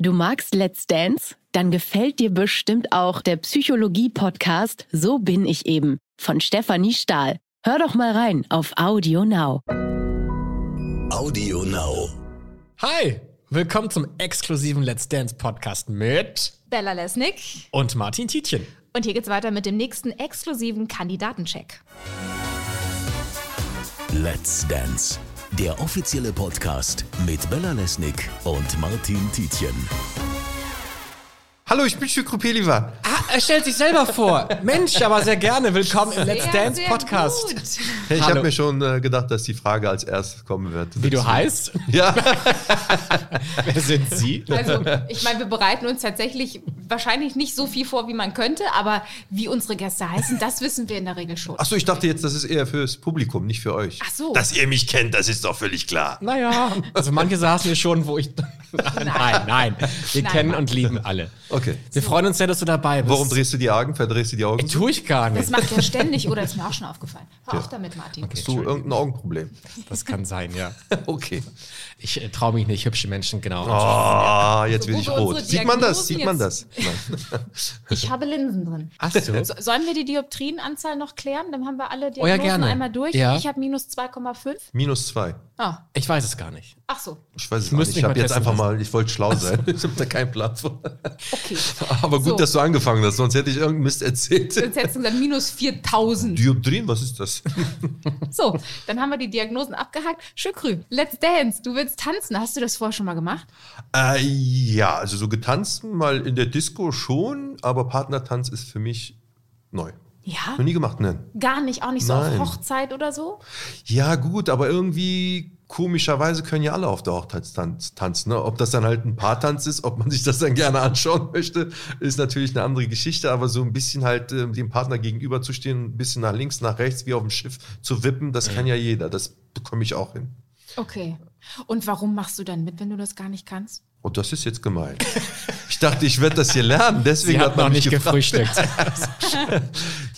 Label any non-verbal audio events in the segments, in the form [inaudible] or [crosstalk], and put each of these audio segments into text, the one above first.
Du magst Let's Dance? Dann gefällt dir bestimmt auch der Psychologie-Podcast So bin ich eben von Stefanie Stahl. Hör doch mal rein auf Audio Now. Audio Now. Hi, willkommen zum exklusiven Let's Dance Podcast mit Bella Lesnick. und Martin Tietjen. Und hier geht's weiter mit dem nächsten exklusiven Kandidatencheck. Let's Dance. Der offizielle Podcast mit Bella Lesnick und Martin Tietjen. Hallo, ich bin Shukru Pelivan. Ah, er stellt sich selber vor. Mensch, aber sehr gerne. Willkommen im Let's Sehr, Dance sehr Podcast. gut. Hey, ich habe mir schon äh, gedacht, dass die Frage als erstes kommen wird. Wie du heißt? [laughs] Ja, [laughs] Wer sind Sie? Also, ich meine, wir bereiten uns tatsächlich wahrscheinlich nicht so viel vor, wie man könnte, aber wie unsere Gäste heißen, das wissen wir in der Regel schon. achso, ich dachte jetzt, das ist eher fürs Publikum, nicht für euch. Ach so. Dass ihr mich kennt, das ist doch völlig klar. Naja, also manche saßen hier schon, wo ich. [laughs] Nein, nein. Wir Nein, kennen Mann. und lieben alle. Okay. Wir freuen uns sehr, dass du dabei bist. Warum drehst du die Augen? Verdrehst du die Augen? Tue ich gar Das nicht. macht er [laughs] ständig oder ist mir auch schon aufgefallen. Hör auf damit, Martin. Hast du irgendein Augenproblem? Das kann sein, ja. [laughs] Okay. Ich äh, traue mich nicht, hübsche Menschen genau. Ah, jetzt So, bin ich rot. Sieht man das? Diagnosen Sieht man das? Ich habe Linsen drin. Ach so. So, sollen wir die Dioptrienanzahl noch klären? Dann haben wir alle Oh ja, Diagnosen gerne. einmal durch. Ja. Ich habe minus 2,5. Minus zwei. Ah, Ich weiß es gar nicht. ach so. Ich weiß es Ich nicht. Ich habe jetzt einfach mal, ich wollte schlau sein. Ich habe da keinen Plan von. Okay. [laughs] Aber gut, So. dass du angefangen hast, sonst hätte ich irgendeinen Mist erzählt. Jetzt hättest du gesagt, minus 4000. Dioptrien, was ist das? [laughs] [laughs] So, dann haben wir die Diagnosen abgehakt. Schükrü, let's dance. Du willst tanzen. Hast du das vorher schon mal gemacht? Äh, ja, also so getanzt mal in der Disco schon, aber Partnertanz ist für mich neu. Ja. Noch nie gemacht, nein. Gar nicht, auch nicht so Nein. auf Hochzeit oder so? Ja, gut, aber irgendwie komischerweise können ja alle auf der Hochzeit tanz- tanzen. Ne? Ob das dann halt ein Paartanz ist, ob man sich das dann gerne anschauen [laughs] möchte, ist natürlich eine andere Geschichte. Aber so ein bisschen halt äh, dem Partner gegenüberzustehen, ein bisschen nach links, nach rechts, wie auf dem Schiff zu wippen, das kann ja jeder. Das bekomme ich auch hin. Okay. Und warum machst du dann mit, wenn du das gar nicht kannst? Und das ist jetzt gemein. Ich dachte, ich werde das hier lernen. Deswegen Sie hat man noch mich nicht gefragt. gefrühstückt. [laughs] [laughs]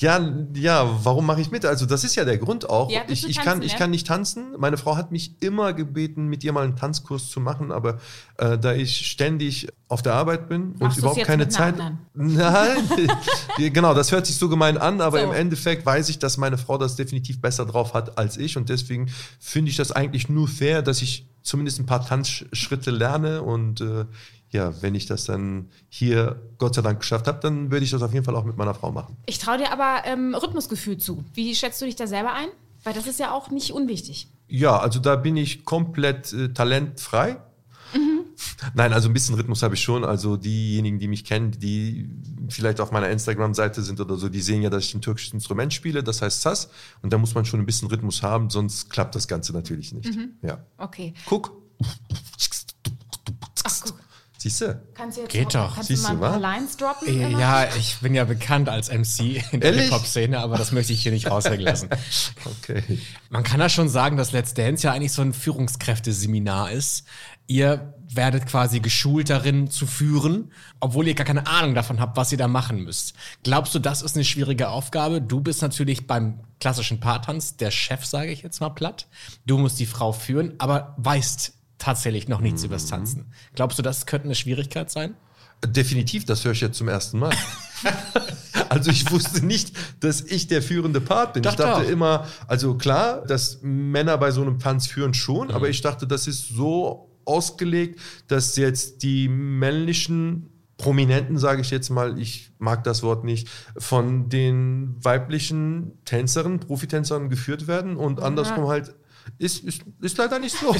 Ja, ja, warum mache ich mit? Also das ist ja der Grund auch. Ja, ich, ich, kann, tanzen, ich ja? kann nicht tanzen. Meine Frau hat mich immer gebeten, mit ihr mal einen Tanzkurs zu machen, aber äh, da ich ständig auf der Arbeit bin Machst und überhaupt keine Zeit. Nein, [laughs] genau, das hört sich so gemein an, aber So. im Endeffekt weiß ich, dass meine Frau das definitiv besser drauf hat als ich und deswegen finde ich das eigentlich nur fair, dass ich zumindest ein paar Tanzschritte lerne und äh, ja, wenn ich das dann hier Gott sei Dank geschafft habe, dann würde ich das auf jeden Fall auch mit meiner Frau machen. Ich traue dir aber ähm, Rhythmusgefühl zu. Wie schätzt du dich da selber ein? Weil das ist ja auch nicht unwichtig. Ja, also da bin ich komplett äh, talentfrei. Mhm. [laughs] Nein, also ein bisschen Rhythmus habe ich schon. Also diejenigen, die mich kennen, die vielleicht auf meiner Instagram-Seite sind oder so, die sehen ja, dass ich ein türkisches Instrument spiele, das heißt Sass. Und da muss man schon ein bisschen Rhythmus haben, sonst klappt das Ganze natürlich nicht. Mhm. Ja. Okay. Guck. [laughs] Siehst du? Kannst du jetzt Geht noch, doch. Kannst Siehst du mal ein paar? Lines droppen? immer? Ja, ich bin ja bekannt als MC in der? Hip-Hop-Szene, aber das möchte ich hier nicht raushängen lassen. [laughs] Okay. Man kann ja schon sagen, dass Let's Dance ja eigentlich so ein Führungskräfteseminar ist. Ihr werdet quasi geschult darin zu führen, obwohl ihr gar keine Ahnung davon habt, was ihr da machen müsst. Glaubst du, das ist eine schwierige Aufgabe? Du bist natürlich beim klassischen Paartanz der Chef, sage ich jetzt mal platt. Du musst die Frau führen, aber weißt tatsächlich noch nichts übers Tanzen. Glaubst du, das könnte eine Schwierigkeit sein? Definitiv, das höre ich jetzt zum ersten Mal. [laughs] also ich wusste nicht, dass ich der führende Part bin. Doch, ich dachte doch. immer, also klar, dass Männer bei so einem Tanz führen schon, aber ich dachte, das ist so ausgelegt, dass jetzt die männlichen Prominenten, sage ich jetzt mal, ich mag das Wort nicht, von den weiblichen Tänzerinnen, Profitänzerinnen geführt werden und andersrum halt ist, ist, ist leider nicht so.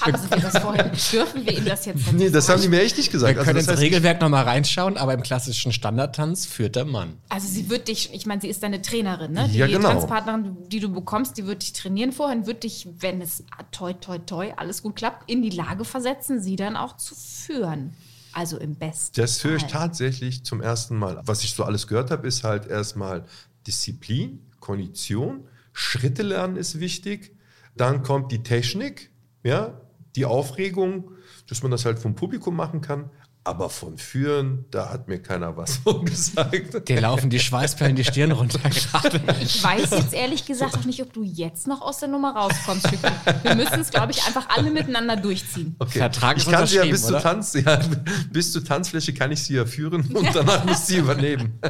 Haben Sie das vorher? Dürfen wir Ihnen das jetzt [laughs] nee, das haben die mir echt nicht gesagt. Wir können das ins Regelwerk nochmal reinschauen, aber im klassischen Standardtanz führt der Mann. Also sie wird dich, ich meine, sie ist deine Trainerin, ne? Die Ja, genau. Tanzpartnerin, die du bekommst, die wird dich trainieren vorher und wird dich, wenn es toi toi toi alles gut klappt, in die Lage versetzen, sie dann auch zu führen. Also im besten. Das höre ich tatsächlich zum ersten Mal. Was ich so alles gehört habe, ist halt erstmal Disziplin, Kondition, Schritte lernen ist wichtig. Dann kommt die Technik, ja, die Aufregung, dass man das halt vom Publikum machen kann. Aber von Führen, da hat mir keiner was [laughs] von gesagt. Dir laufen die Schweißperlen die Stirn runter gerade. Ich weiß jetzt ehrlich gesagt auch nicht, ob du jetzt noch aus der Nummer rauskommst. Wir müssen es, glaube ich, einfach alle miteinander durchziehen. Okay. Vertrag ist ich kann sie ja bis zur, oder? Tanz, ja, bis zur Tanzfläche kann ich sie ja führen [laughs] und danach muss sie übernehmen.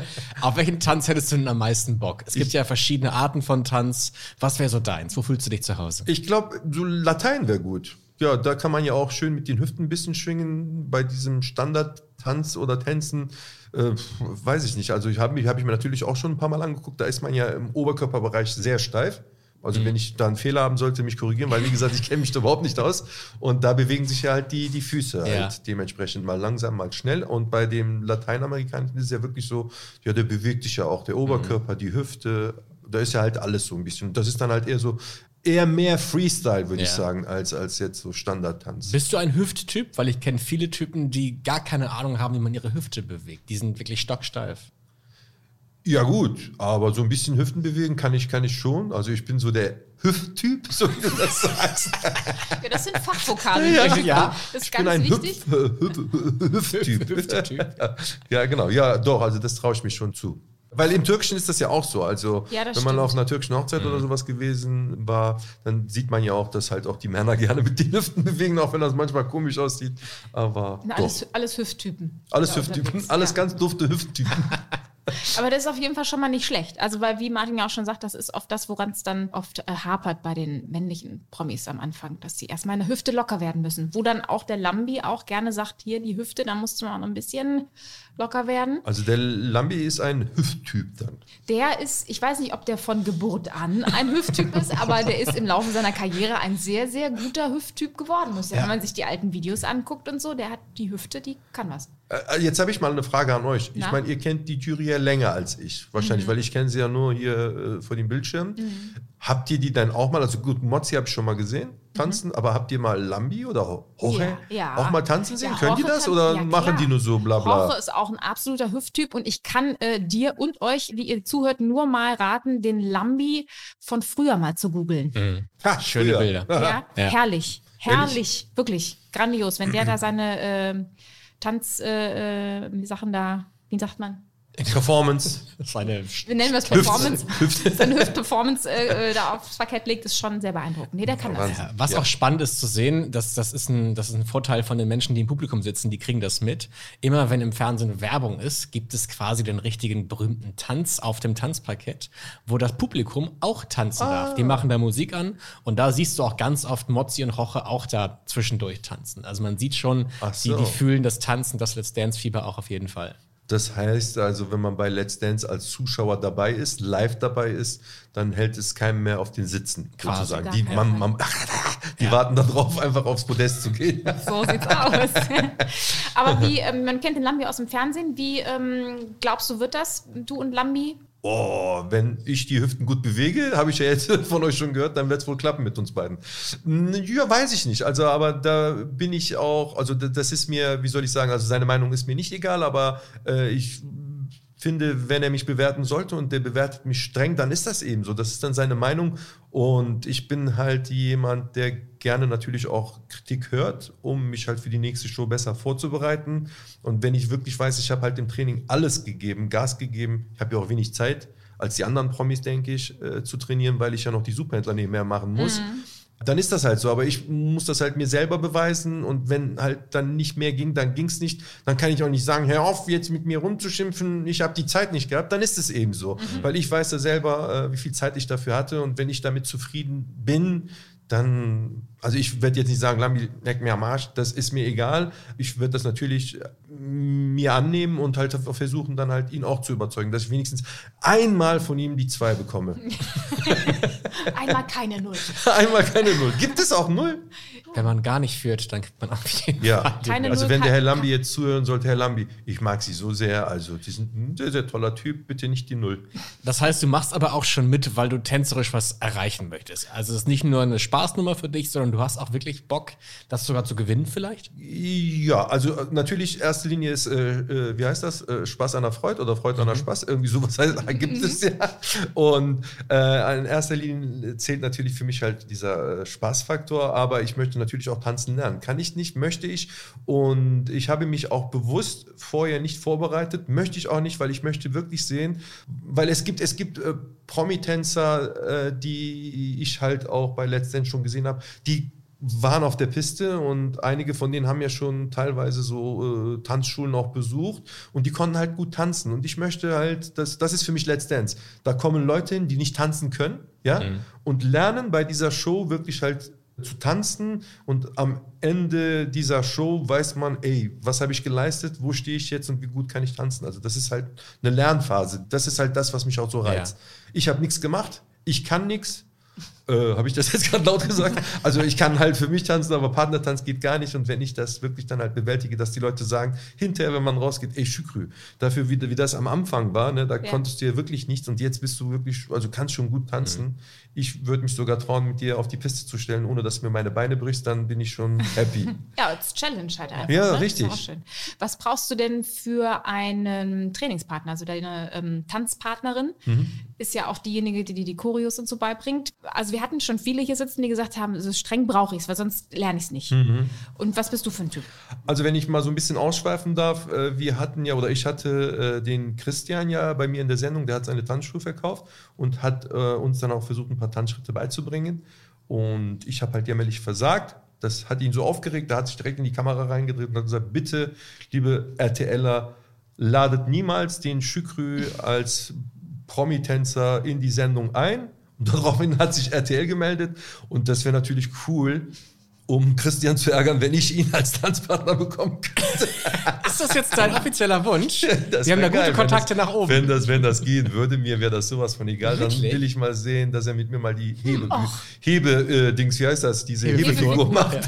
Auf welchen Tanz hättest du denn am meisten Bock? Es gibt ja verschiedene Arten von Tanz. Was wäre so deins? Wo fühlst du dich zu Hause? Ich glaube, so Latein wäre gut. Ja, da kann man ja auch schön mit den Hüften ein bisschen schwingen. Bei diesem Standardtanz oder Tänzen, äh, weiß ich nicht. Also ich habe hab ich mir natürlich auch schon ein paar Mal angeguckt. Da ist man ja im Oberkörperbereich sehr steif. Also Mhm. wenn ich da einen Fehler haben sollte, mich korrigieren, weil wie gesagt, ich kenne mich da überhaupt nicht aus. Und da bewegen sich ja halt die, die Füße Ja. halt dementsprechend mal langsam, mal schnell. Und bei dem Lateinamerikanischen ist es ja wirklich so, ja, der bewegt sich ja auch, der Oberkörper, die Hüfte, da ist ja halt alles so ein bisschen. Das ist dann halt eher so, eher mehr Freestyle, würde ich Ja. sagen, als, als jetzt so Standardtanz. Bist du ein Hüfttyp? Weil ich kenne viele Typen, die gar keine Ahnung haben, wie man ihre Hüfte bewegt. Die sind wirklich stocksteif. Ja, gut, aber so ein bisschen Hüften bewegen kann ich, kann ich schon. Also ich bin so der Hüfttyp, [laughs] so wie du das sagst. Ja, das sind Fachvokale. Ja, ja. Das ist Ich bin ganz ein wichtig. Hüpf, Hüpf, Hüfttyp. [laughs] Hüfttyp. [laughs] ja, genau. Ja, doch, also das traue ich mich schon zu. Weil im Türkischen ist das ja auch so. Also, Ja, wenn man stimmt. auf einer türkischen Hochzeit oder sowas gewesen war, dann sieht man ja auch, dass halt auch die Männer [laughs] gerne mit den Hüften bewegen, auch wenn das manchmal komisch aussieht. Aber Na. Alles, alles Hüfttypen. Alles Hüfttypen, alles ja. ganz dufte Hüfttypen. [laughs] [laughs] Aber das ist auf jeden Fall schon mal nicht schlecht. Also, weil, wie Martin ja auch schon sagt, das ist oft das, woran es dann oft äh, hapert bei den männlichen Promis am Anfang, dass sie erstmal eine Hüfte locker werden müssen. Wo dann auch der Lambi auch gerne sagt, hier die Hüfte, da musst du mal noch ein bisschen locker werden. Also der Lambi ist ein Hüfttyp dann. Der ist, ich weiß nicht, ob der von Geburt an ein Hüfttyp ist, aber der ist im Laufe seiner Karriere ein sehr, sehr guter Hüfttyp geworden. Muss ja. Wenn man sich die alten Videos anguckt und so, der hat die Hüfte, die kann was. Äh, Jetzt habe ich mal eine Frage an euch. Ich Na? meine, ihr kennt die Jury ja länger als ich. Wahrscheinlich, weil ich kenne sie ja nur hier äh, vor dem Bildschirm. Habt ihr die dann auch mal, also gut, Mozzi habe ich schon mal gesehen, tanzen, aber habt ihr mal Lambi oder Jorge Ja, ja. auch mal tanzen sehen? Ja, Können die Jorge das kann- oder ja, machen die nur so bla bla? Jorge ist auch ein absoluter Hüfttyp und ich kann äh, dir und euch, die ihr zuhört, nur mal raten, den Lambi von früher mal zu googeln. Ha, Schöne früher. Bilder. Ja, Ja. herrlich. Herrlich, wirklich grandios. Wenn der da [clears throat] seine äh, Tanz, äh, äh, Sachen da, wie sagt man? Performance. Seine Wir nennen das Performance. Seine Hüftperformance äh, äh, da aufs Parkett legt, ist schon sehr beeindruckend. Nee, der kann das. Wahnsinn. Was Ja. auch spannend ist zu sehen, dass das ist, ein, das ist ein Vorteil von den Menschen, die im Publikum sitzen, die kriegen das mit. Immer wenn im Fernsehen Werbung ist, gibt es quasi den richtigen berühmten Tanz auf dem Tanzparkett, wo das Publikum auch tanzen darf. Die machen da Musik an und da siehst du auch ganz oft Mozzi und Roche auch da zwischendurch tanzen. Also man sieht schon, Ach die, so. die fühlen das Tanzen, das Let's Dance Fieber auch auf jeden Fall. Das heißt also, wenn man bei Let's Dance als Zuschauer dabei ist, live dabei ist, dann hält es keinem mehr auf den Sitzen, Quasi. sozusagen. Die, man, man, [laughs] die warten darauf, einfach aufs Podest zu gehen. [laughs] So sieht's aus. [laughs] Aber wie, ähm, man kennt den Lambi aus dem Fernsehen. Wie ähm, glaubst du, wird das, du und Lambi? Oh, wenn ich die Hüften gut bewege, habe ich ja jetzt [laughs] von euch schon gehört, dann wird es wohl klappen mit uns beiden. Hm, Ja, weiß ich nicht. Also, aber da bin ich auch, also da- das ist mir, wie soll ich sagen, also seine Meinung ist mir nicht egal, aber äh, ich finde, wenn er mich bewerten sollte und der bewertet mich streng, dann ist das eben so. Das ist dann seine Meinung. Und ich bin halt jemand, der gerne natürlich auch Kritik hört, um mich halt für die nächste Show besser vorzubereiten. Und wenn ich wirklich weiß, ich habe halt im Training alles gegeben, Gas gegeben, ich habe ja auch wenig Zeit als die anderen Promis, denke ich, äh, zu trainieren, weil ich ja noch die Superhändler nebenher machen muss. Dann ist das halt so, aber ich muss das halt mir selber beweisen. Und wenn halt dann nicht mehr ging, dann ging es nicht. Dann kann ich auch nicht sagen, hör auf, jetzt mit mir rumzuschimpfen, ich habe die Zeit nicht gehabt. Dann ist es eben so, weil ich weiß ja selber, äh, wie viel Zeit ich dafür hatte. Und wenn ich damit zufrieden bin, dann, also ich werde jetzt nicht sagen, Lambi, leck mir am Arsch, das ist mir egal. Ich werde das natürlich äh, mir annehmen und halt versuchen, dann halt ihn auch zu überzeugen, dass ich wenigstens einmal von ihm die zwei bekomme. [laughs] Einmal keine Null. [laughs] einmal keine Null. Gibt es auch Null? Wenn man gar nicht führt, dann kriegt man auf jeden Ja, Fall. Keine also Null wenn der Herr Lambi jetzt zuhören sollte, Herr Lambi, ich mag Sie so sehr, also die sind ein sehr, sehr toller Typ, bitte nicht die Null. Das heißt, du machst aber auch schon mit, weil du tänzerisch was erreichen möchtest. Also es ist nicht nur eine Spaßnummer für dich, sondern du hast auch wirklich Bock, das sogar zu gewinnen vielleicht. Ja, also äh, natürlich, erste Linie ist, äh, äh, wie heißt das? Äh, Spaß an der Freude oder Freude an der Spaß? Irgendwie sowas heißt, gibt es ja. Und äh, in erster Linie zählt natürlich für mich halt dieser Spaßfaktor, aber ich möchte natürlich auch tanzen lernen. Kann ich nicht, möchte ich. Und ich habe mich auch bewusst vorher nicht vorbereitet, möchte ich auch nicht, weil ich möchte wirklich sehen, weil es gibt, es gibt äh, Promitänzer, äh, die ich halt auch bei Let's Dance schon gesehen habe, die waren auf der Piste und einige von denen haben ja schon teilweise so äh, Tanzschulen auch besucht und die konnten halt gut tanzen. Und ich möchte halt, das, das ist für mich Let's Dance. Da kommen Leute hin, die nicht tanzen können, ja, Mhm. und lernen bei dieser Show wirklich halt zu tanzen und am Ende dieser Show weiß man, ey, was habe ich geleistet, wo stehe ich jetzt und wie gut kann ich tanzen. Also das ist halt eine Lernphase. Das ist halt das, was mich auch so reizt. Ich habe nichts gemacht, ich kann nichts. Äh, habe ich das jetzt [laughs] gerade laut gesagt? Also ich kann halt für mich tanzen, aber Partnertanz geht gar nicht. Und wenn ich das wirklich dann halt bewältige, dass die Leute sagen, hinterher, wenn man rausgeht, ey, Schükrü, dafür, wie, wie das am Anfang war, ne, da Ja. konntest du ja wirklich nichts und jetzt bist du wirklich, also kannst schon gut tanzen. Ich würde mich sogar trauen, mit dir auf die Piste zu stellen, ohne dass du mir meine Beine brichst, dann bin ich schon happy. [laughs] Ja, als Challenge halt einfach. Ja, ne? richtig. Was brauchst du denn für einen Trainingspartner? Also deine ähm, Tanzpartnerin Mhm. ist ja auch diejenige, die dir die Choreos und so beibringt. Also wir hatten schon viele hier sitzen, die gesagt haben, so streng brauche ich es, weil sonst lerne ich es nicht. Mhm. Und was bist du für ein Typ? Also wenn ich mal so ein bisschen ausschweifen darf, äh, wir hatten ja, oder ich hatte äh, den Christian ja bei mir in der Sendung, der hat seine Tanzschuhe verkauft und hat äh, uns dann auch versucht, ein paar Tanzschritte beizubringen. Und ich habe halt jämmerlich versagt. Das hat ihn so aufgeregt, da hat sich direkt in die Kamera reingedreht und hat gesagt, bitte, liebe RTLer, ladet niemals den Schükrü als Promitänzer in die Sendung ein. [laughs] Daraufhin hat sich RTL gemeldet und das wäre natürlich cool, um Christian zu ärgern, wenn ich ihn als Tanzpartner bekommen könnte. [laughs] Ist das jetzt dein offizieller Wunsch? [laughs] Das Wir haben da gute geil, wenn Kontakte das, nach oben. Wenn das, wenn das gehen würde, mir wäre das sowas von egal. Dann Wirklich? will ich mal sehen, dass er mit mir mal die Hebe, Hebe äh, Dings, wie heißt das, diese Hebefigur. Hebefigur macht. Ja.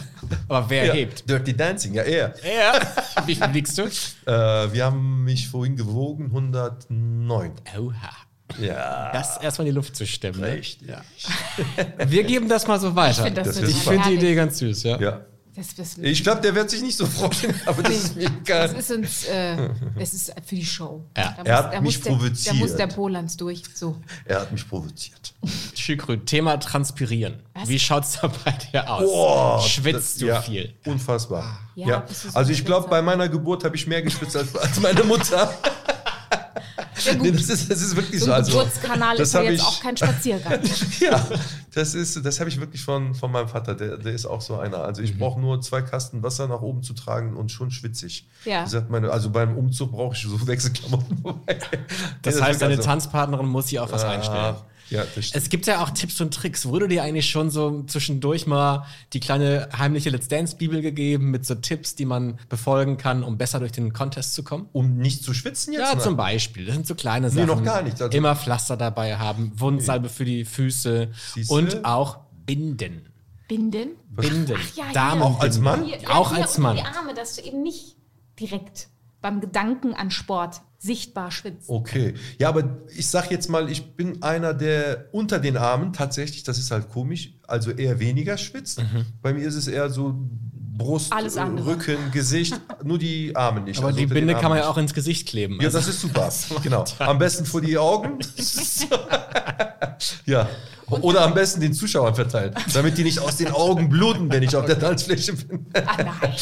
Aber wer Ja. hebt? Dirty Dancing, ja, er. Ja. Wie viel liegst du? Äh, wir haben mich vorhin gewogen, 109. Oha. Ja. Das erstmal in die Luft zu stemmen. Ne? Richtig. Ja. [laughs] Wir geben das mal so weiter. Ich finde finde die herrlich. Idee ganz süß, ja. ja. Das, das, Ich glaube, der wird sich nicht so freuen, [laughs] aber das ist mir egal. das ist uns, äh, das ist für die Show. Ja. Da Er hat da mich der, Da muss provoziert. der Polans durch. So. Er hat mich provoziert. Schükrü, Thema Transpirieren. Was? Wie schaut's da bei dir aus? Boah, Schwitzt das- du ja, viel? Unfassbar. Ja, Ja. Also ich glaube, bei meiner Geburt habe ich mehr geschwitzt als, als [laughs] meine Mutter. Ja, Nee, das, ist, das ist wirklich so so. ein Also, Geburtskanal das ist ja jetzt ich- auch kein Spaziergang. [laughs] ja, das ist, das habe ich wirklich von, von meinem Vater. Der, der ist auch so einer. Also Mhm. ich brauche nur zwei Kasten Wasser nach oben zu tragen und schon schwitzig. Ja. Meine, also beim Umzug brauche ich so [laughs] Wechselklamotten. Das Nee, heißt, ist deine also- Tanzpartnerin muss sich auf was einstellen. Ja, das stimmt. Es gibt ja auch Tipps und Tricks. Wurde dir eigentlich schon so zwischendurch mal die kleine heimliche Let's Dance Bibel gegeben mit so Tipps, die man befolgen kann, um besser durch den Contest zu kommen? um nicht zu schwitzen jetzt? Ja, Nein. zum Beispiel. Das sind so kleine Sachen. noch gar nicht. Also- Immer Pflaster dabei haben, Wundsalbe für die Füße Siehste? und auch Binden. Binden? Binden. ja, ja. Damenbinden. Auch als Mann? Hier, ja, Auch hier als Mann. Die Arme, dass du eben nicht direkt beim Gedanken an Sport sichtbar schwitzt. Okay. Ja, aber ich sag jetzt mal, ich bin einer, der unter den Armen tatsächlich, das ist halt komisch, also eher weniger schwitzt. Mhm. Bei mir ist es eher so Brust. Rücken, Gesicht, [laughs] nur die Arme nicht. Aber also die Binde kann man ja auch ins Gesicht kleben. Ja, Also- das ist super. [laughs] genau. Am besten vor die Augen. [laughs] ja. Oder am besten den Zuschauern verteilen, damit die nicht aus den Augen bluten, wenn ich auf der Tanzfläche bin. Ah nein.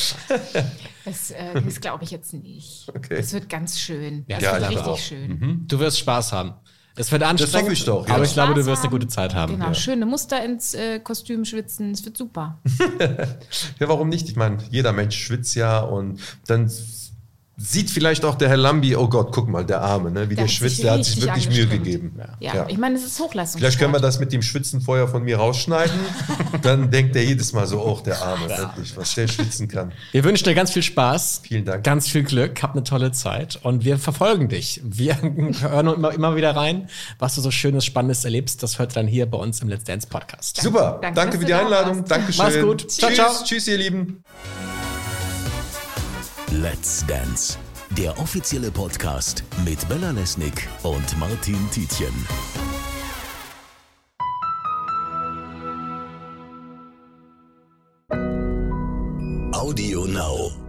Das, äh, [laughs] das glaube ich jetzt nicht. Okay. Das wird ganz schön. Ja, Das ja, wird ich richtig glaube auch. schön. Du wirst Spaß haben. Es wird anstrengend, hoffe ich doch, ja. aber ich glaube, du wirst eine gute Zeit haben. Genau, Ja. schöne Muster ins äh, Kostüm schwitzen. Es wird super. [laughs] Ja, warum nicht? Ich meine, jeder Mensch schwitzt ja und dann sieht vielleicht auch der Herr Lambi, oh Gott, guck mal, der Arme, ne, wie der, Der hat sich schwitzt, der hat sich wirklich Mühe gegeben. Ja, Ja. ich meine, es ist Hochleistung. Vielleicht können wir das mit dem Schwitzen vorher von mir rausschneiden. [laughs] Dann denkt er jedes Mal so, oh, der Arme, wirklich, was der schwitzen kann. Wir wünschen dir ganz viel Spaß. Vielen Dank. Ganz viel Glück. Hab eine tolle Zeit. Und wir verfolgen dich. Wir [laughs] hören immer, immer wieder rein, was du so Schönes, Spannendes erlebst. Das hört ihr dann hier bei uns im Let's Dance Podcast. Super, Danke, danke, für die Einladung. Dankeschön. Mach's gut. Ciao, Tschüss, ciao. tschüss, ihr Lieben. Let's Dance, der offizielle Podcast mit Bella Lesnick und Martin Tietjen. Audio Now.